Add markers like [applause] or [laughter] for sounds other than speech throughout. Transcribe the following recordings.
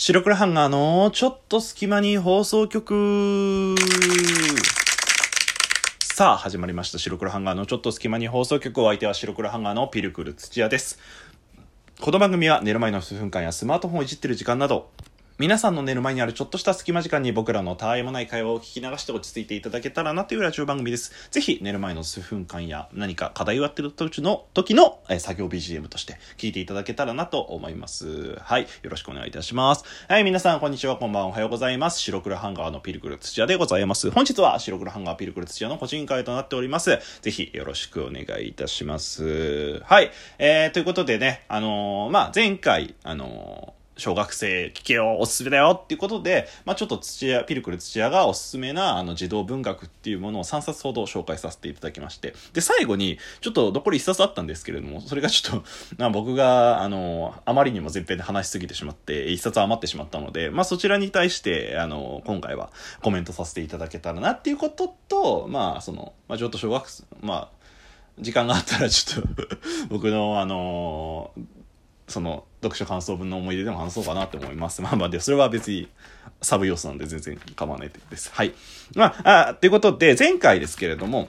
白黒ハンガーのちょっと隙間に放送局。さあ始まりました。白黒ハンガーのちょっと隙間に放送局。お相手は白黒ハンガーのピルクル土屋です。この番組は寝る前の数分間やスマートフォンをいじってる時間など皆さんの寝る前にあるちょっとした隙間時間に僕らのたわいもない会話を聞き流して落ち着いていただけたらなというラジオ番組です。ぜひ寝る前の数分間や何か課題をやってる時の時の、作業 BGM として聞いていただけたらなと思います。はい。よろしくお願いいたします。はい。皆さん、こんにちは。こんばんは。おはようございます。白黒ハンガーのピルクル土屋でございます。本日は白黒ハンガーピルクル土屋の個人会となっております。ぜひよろしくお願いいたします。はい。えー、ということでね、あのー、まあ、前回、あのー小学生聞けよ、おすすめだよっていうことで、まあちょっと土屋、ピルクル土屋がおすすめなあの児童文学っていうものを3冊ほど紹介させていただきまして、で、最後に、ちょっと残り1冊あったんですけれども、それがちょっと、[laughs] ま僕が、あの、あまりにも前編で話しすぎてしまって、1冊余ってしまったので、まあそちらに対して、あの、今回はコメントさせていただけたらなっていうことと、まあその、まあちょっと小学生、まあ、時間があったらちょっと [laughs] 僕のあのその読書感想文の思い出でも話そうかなと思います。[laughs] まあまあで、それは別にサブ要素なんで全然構わないです。はい。まあ、あということで、前回ですけれども、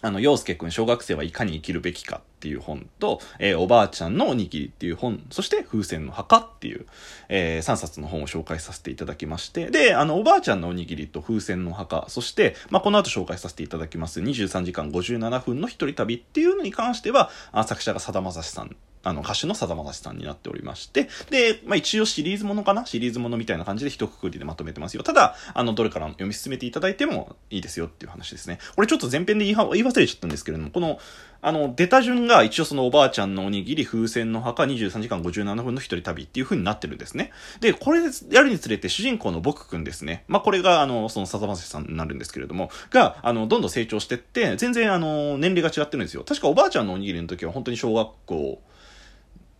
あの、洋介くん小学生はいかに生きるべきかっていう本と、えー、おばあちゃんのおにぎりっていう本、そして風船の墓っていう、えー、3冊の本を紹介させていただきまして、で、あの、おばあちゃんのおにぎりと風船の墓、そして、まあ、この後紹介させていただきます23時間57分の一人旅っていうのに関しては、あ作者がさだまさしさんあの、歌手のさだまさしさんになっておりまして、で、まあ一応シリーズものかな？シリーズものみたいな感じで一括りでまとめてますよ。ただ、あの、どれから読み進めていただいてもいいですよっていう話ですね。これちょっと前編で言い忘れちゃったんですけれども、この、あの、出た順が一応そのおばあちゃんのおにぎり、風船の墓、23時間57分の一人旅っていう風になってるんですね。で、これやるにつれて主人公の僕くんですね。まあ、これがあの、そのさだまさしさんになるんですけれども、が、あの、どんどん成長してって、全然あの、年齢が違ってるんですよ。確かおばあちゃんのおにぎりの時は本当に小学校、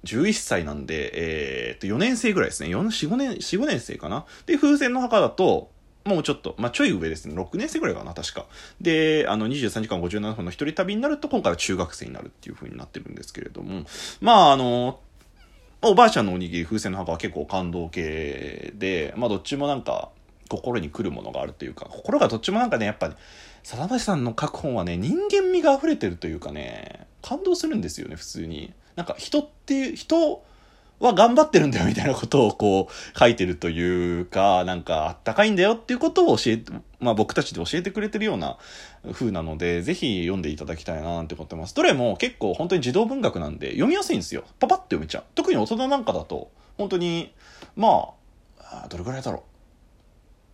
11歳なんで、えー、っと、4年生ぐらいですね。4、4、5年、4、5年生かな。で、風船の墓だと、もうちょっと、まあ、ちょい上ですね。6年生ぐらいかな、確か。で、あの、23時間57分の一人旅になると、今回は中学生になるっていう風になってるんですけれども、まあ、あの、おばあちゃんのおにぎり、風船の墓は結構感動系で、まあ、どっちもなんか、心に来るものがあるというか、心がどっちもなんかね、やっぱ、さだましさんの書く本はね、人間味が溢れてるというかね、感動するんですよね、普通に。なんか人っていう、人は頑張ってるんだよみたいなことをこう書いてるというか、なんかあったかいんだよっていうことを教えて、まあ僕たちで教えてくれてるような風なので、ぜひ読んでいただきたいななんて思ってます。どれも結構本当に児童文学なんで読みやすいんですよ。パパッと読めちゃう。特に大人なんかだと、本当に、まあ、どれぐらいだろ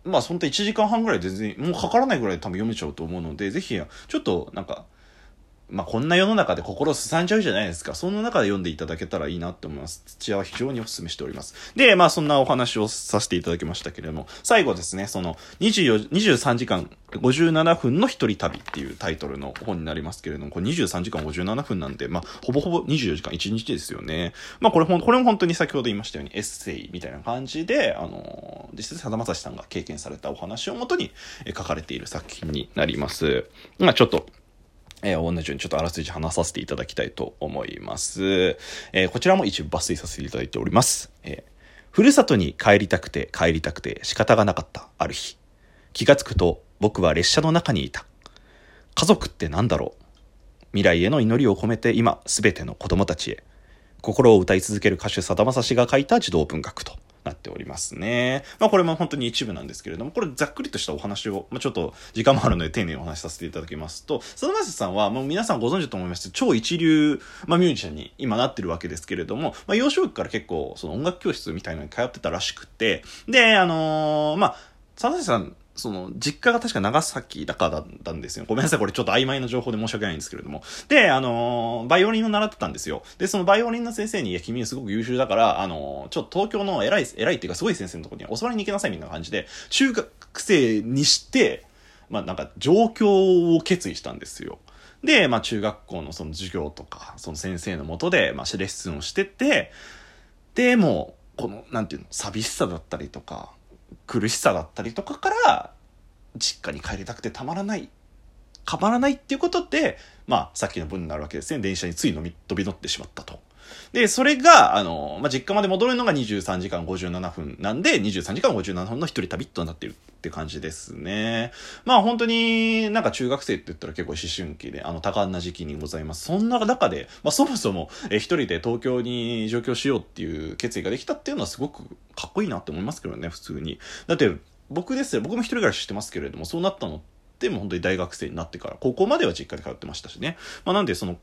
う。まあ、本当1時間半ぐらい全然、もうかからないぐらい多分読めちゃうと思うので、ぜひ、ちょっとなんか、まあ、こんな世の中で心すさんじゃうじゃないですか。その中で読んでいただけたらいいなって思います。土屋は非常にお勧めしております。で、まあ、そんなお話をさせていただきましたけれども、最後ですね、その24、23時間57分の一人旅っていうタイトルの本になりますけれども、これ23時間57分なんで、まあ、ほぼほぼ24時間1日ですよね。まあ、これほん、これも本当に先ほど言いましたようにエッセイみたいな感じで、あの、実際さだまさしさんが経験されたお話をもとに書かれている作品になります。まあ、ちょっと、えー、同じようにちょっとあらすじ話させていただきたいと思います。えー、こちらも一部抜粋させていただいております。えー、ふるさとに帰りたくて帰りたくて仕方がなかったある日。気がつくと僕は列車の中にいた。家族って何だろう未来への祈りを込めて今すべての子供たちへ。心を歌い続ける歌手さだまさしが書いた児童文学と。なっておりますね。まあこれも本当に一部なんですけれども、これざっくりとしたお話を、まあちょっと時間もあるので丁寧にお話しさせていただきますと、佐田さんはもう皆さんご存知だと思います超一流、まあミュージシャンに今なってるわけですけれども、まあ幼少期から結構その音楽教室みたいなのに通ってたらしくて、で、あのー、まあ、佐藤さんその、実家が確か長崎だからだったんですよ。ごめんなさい、これちょっと曖昧な情報で申し訳ないんですけれども。で、あのー、バイオリンを習ってたんですよ。で、そのバイオリンの先生に、いや、君はすごく優秀だから、あのー、ちょっと東京の偉い、偉いっていうかすごい先生のところに教わりに行けなさいみたいな感じで、中学生にして、まあなんか状況を決意したんですよ。で、まあ中学校のその授業とか、その先生のもとで、まあレッスンをしてて、で、も、この、なんていうの、寂しさだったりとか、苦しさだったりとかから実家に帰りたくてたまらないかまらないっていうことでまあさっきの分になるわけですね。電車についのみ飛び乗ってしまったと。で、それが、あの、まあ、実家まで戻るのが23時間57分なんで、23時間57分の一人旅となっている。って感じですね。まあ本当になんか中学生って言ったら結構思春期で、あの多感な時期にございます。そんな中で、まあそもそもえ一人で東京に上京しようっていう決意ができたっていうのはすごくかっこいいなって思いますけどね、普通に。だって僕ですよ、僕も一人暮らししてますけれども、そうなったのってもう本当に大学生になってから、高校までは実家で通ってましたしね。まあなんでその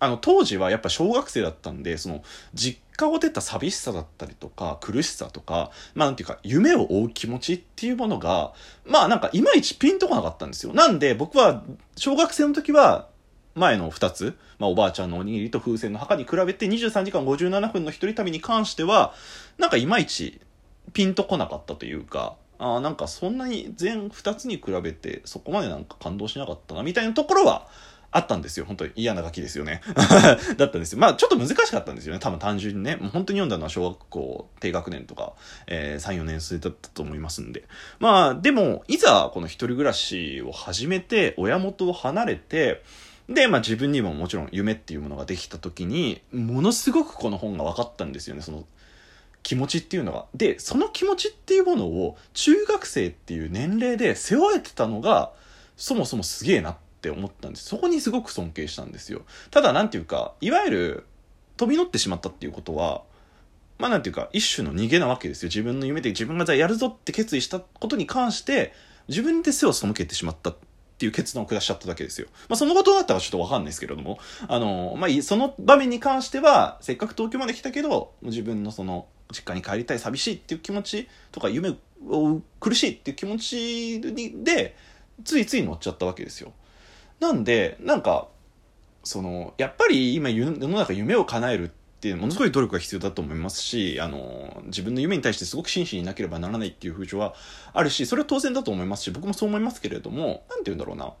あの当時はやっぱ小学生だったんでその実家を出た寂しさだったりとか苦しさとかまあなんていうか夢を追う気持ちっていうものがまあなんかいまいちピンとこなかったんですよ。なんで僕は小学生の時は前の2つ、まあ、おばあちゃんのおにぎりと風船の墓に比べて23時間57分の一人旅に関してはなんかいまいちピンとこなかったというかあなんかそんなに全2つに比べてそこまでなんか感動しなかったなみたいなところはあったんですよ。本当に嫌なガキですよね。[laughs] だったんですよ。まあちょっと難しかったんですよね。多分単純にね。もう本当に読んだのは小学校低学年とか、えー、3、4年生だったと思いますんで。まあでも、いざこの一人暮らしを始めて、親元を離れて、で、まあ自分にももちろん夢っていうものができた時に、ものすごくこの本が分かったんですよね。その気持ちっていうのが。で、その気持ちっていうものを中学生っていう年齢で背負えてたのが、そもそもすげえなってって思ったんですそこにすごく尊敬したんですよただ何ていうかいわゆる飛び乗ってしまったっていうことはまあなんていうか一種の逃げなわけですよ自分の夢で自分がじゃあやるぞって決意したことに関して自分で背を背けてしまったっていう決断を下しちゃっただけですよ。まあそのことだったらちょっとわかんないですけれども、あの、まあその場面に関しては、せっかく東京まで来たけど、自分のその、実家に帰りたい寂しいっていう気持ちとか、夢を苦しいっていう気持ちで、ついつい乗っちゃったわけですよ。なんでなんかそのやっぱり今世の中夢を叶えるっていうものすごい努力が必要だと思いますしあの自分の夢に対してすごく真摯になければならないっていう風潮はあるしそれは当然だと思いますし僕もそう思いますけれども何て言うんだろうな。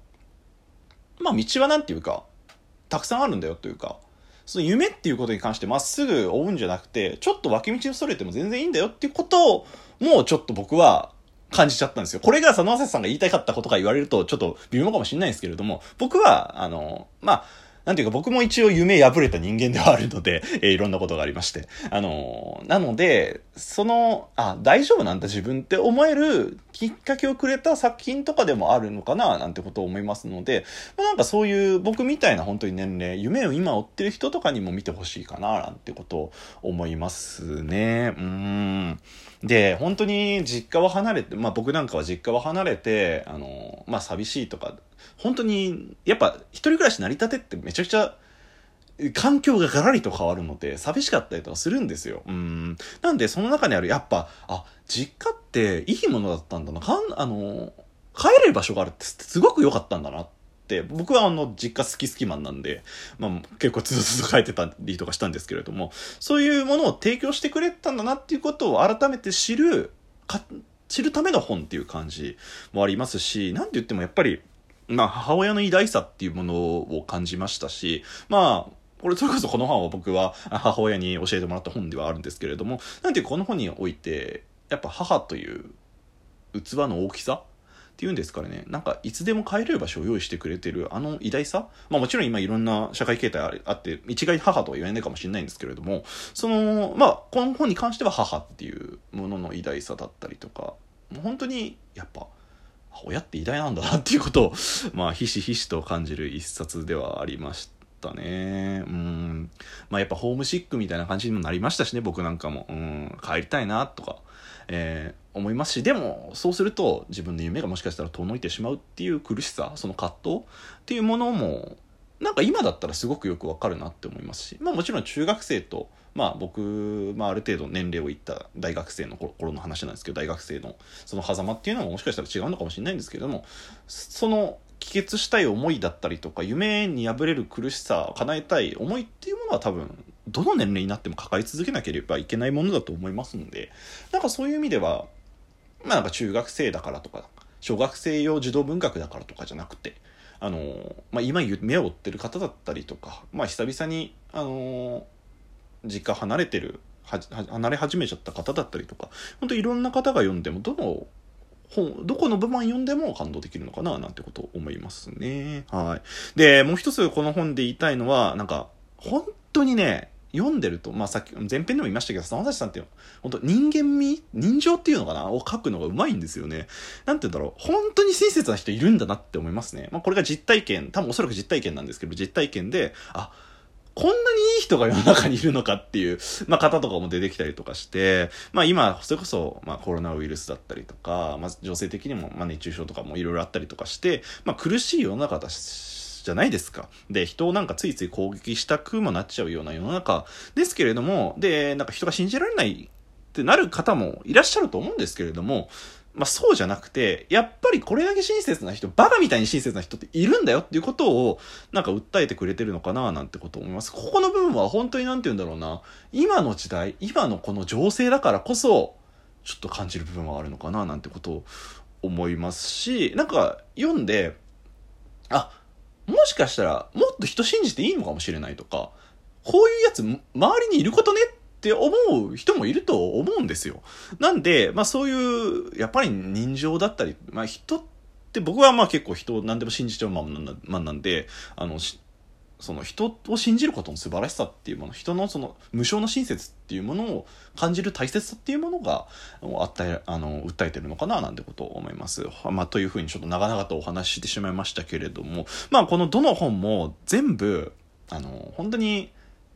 まあ道は何て言うかたくさんあるんだよというかその夢っていうことに関してまっすぐ追うんじゃなくてちょっと脇道をそれても全然いいんだよっていうことをもうちょっと僕は感じちゃったんですよ。これが佐野正さんが言いたかったことか言われるとちょっと微妙かもしれないんですけれども、僕は、あの、まあ、なんていうか僕も一応夢破れた人間ではあるので、[laughs] えー、いろんなことがありまして。あのー、なので、その、あ、大丈夫なんだ自分って思えるきっかけをくれた作品とかでもあるのかな、なんてことを思いますので、まあ、なんかそういう僕みたいな本当に年齢、夢を今追ってる人とかにも見てほしいかな、なんてことを思いますね。うん。で、本当に実家を離れて、まあ僕なんかは実家を離れて、あの、まあ寂しいとか、本当に、やっぱ一人暮らし成り立てってめちゃくちゃ、環境がガラリと変わるので、寂しかったりとかするんですよ。うん。なんで、その中にある、やっぱ、あ、実家っていいものだったんだな。かん、あの、帰れる場所があるってすごく良かったんだなって、僕はあの、実家好き好きマンなんで、まあ結構つずつず書いてたりとかしたんですけれども、そういうものを提供してくれたんだなっていうことを改めて知る、か、知るための本っていう感じもありますし、なんて言ってもやっぱり、まあ母親の偉大さっていうものを感じましたし、まあ、これそれこそこの本は僕は母親に教えてもらった本ではあるんですけれども、なんていうこの本において、やっぱ母という器の大きさていうんですからね、なんかいつでも帰れる場所を用意してくれてるあの偉大さ？まあもちろん今いろんな社会形態あって、一概母とは言わないかもしれないんですけれども、その、まあこの本に関しては母っていうものの偉大さだったりとか、もう本当にやっぱ、親って偉大なんだなっていうことを、[laughs] まあひしひしと感じる一冊ではありました。たね。うん。まあやっぱホームシックみたいな感じにもなりましたしね、僕なんかも。うん。帰りたいな、とか。えー、思いますしでもそうすると自分の夢がもしかしたら遠のいてしまうっていう苦しさその葛藤っていうものもなんか今だったらすごくよくわかるなって思いますし、まあもちろん中学生と、まあ僕、まあある程度年齢をいった大学生の頃の話なんですけど、大学生のその狭間っていうのももしかしたら違うのかもしれないんですけども、その帰結したい思いだったりとか、夢に破れる苦しさ、叶えたい思いっていうものは多分どの年齢になっても抱え続けなければいけないものだと思いますので、なんかそういう意味では、まあなんか中学生だからとか、小学生用児童文学だからとかじゃなくて、あの、まあ今夢を追ってる方だったりとか、まあ久々に、あの、実家離れてる、離れ始めちゃった方だったりとか、本当いろんな方が読んでも、どの本、どこの部分読んでも感動できるのかな、なんてことを思いますね。はい。で、もう一つこの本で言いたいのは、なんか、本当にね、読んでると、まあさっき、前編でも言いましたけど、沢崎さんって本当人間味人情っていうのかなを書くのがうまいんですよね。なんて言うんだろう。本当に親切な人いるんだなって思いますね。まあこれが実体験、多分おそらく実体験なんですけど、実体験で、あ、こんなにいい人が世の中にいるのかっていう、まあ、方とかも出てきたりとかして、まあ、今、それこそ、まあ、コロナウイルスだったりとか、まあ、女性的にも、まあ、熱中症とかもいろいろあったりとかして、まあ、苦しい世の中だし、じゃないですか。で、人をなんかついつい攻撃したくもなっちゃうような世の中ですけれども、で、なんか人が信じられないってなる方もいらっしゃると思うんですけれども、まあそうじゃなくて、やっぱりこれだけ親切な人、バカみたいに親切な人っているんだよっていうことを、なんか訴えてくれてるのかななんてこと思います。ここの部分は本当になんて言うんだろうな、今の時代、今のこの情勢だからこそ、ちょっと感じる部分はあるのかななんてことを思いますし、なんか読んで、あ、もしかしたらもっと人信じていいのかもしれないとか、こういうやつ周りにいることねって思う人もいると思うんですよ。なんで、まあそういう、やっぱり人情だったり、まあ人って僕はまあ結構人を何でも信じちゃうマンなんで、あの、その人を信じることの素晴らしさっていうもの、人のその無償の親切っていうものを感じる大切さっていうものが、あった、あの、訴えてるのかななんてことを思います。まあというふうにちょっと長々とお話ししてしまいましたけれども、まあこのどの本も全部、あの、本当に、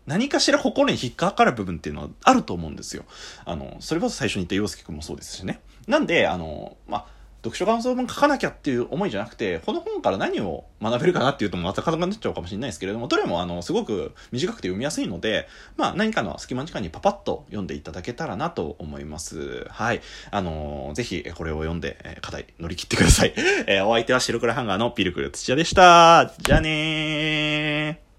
何かしら心に引っかかる部分っていうのはあると思うんですよ。あの、それこそ最初に言った洋介くんもそうですしね。なんで、あの、まあ、読書感想文書かなきゃっていう思いじゃなくて、この本から何を学べるかなっていうとまた硬くなっちゃうかもしれないですけれども、どれもあの、すごく短くて読みやすいので、まあ何かの隙間時間にパパッと読んでいただけたらなと思います。はい。あのー、ぜひこれを読んで、え課題乗り切ってください。えー、お相手は白黒ハンガーのピルクル土屋でした。じゃあねー。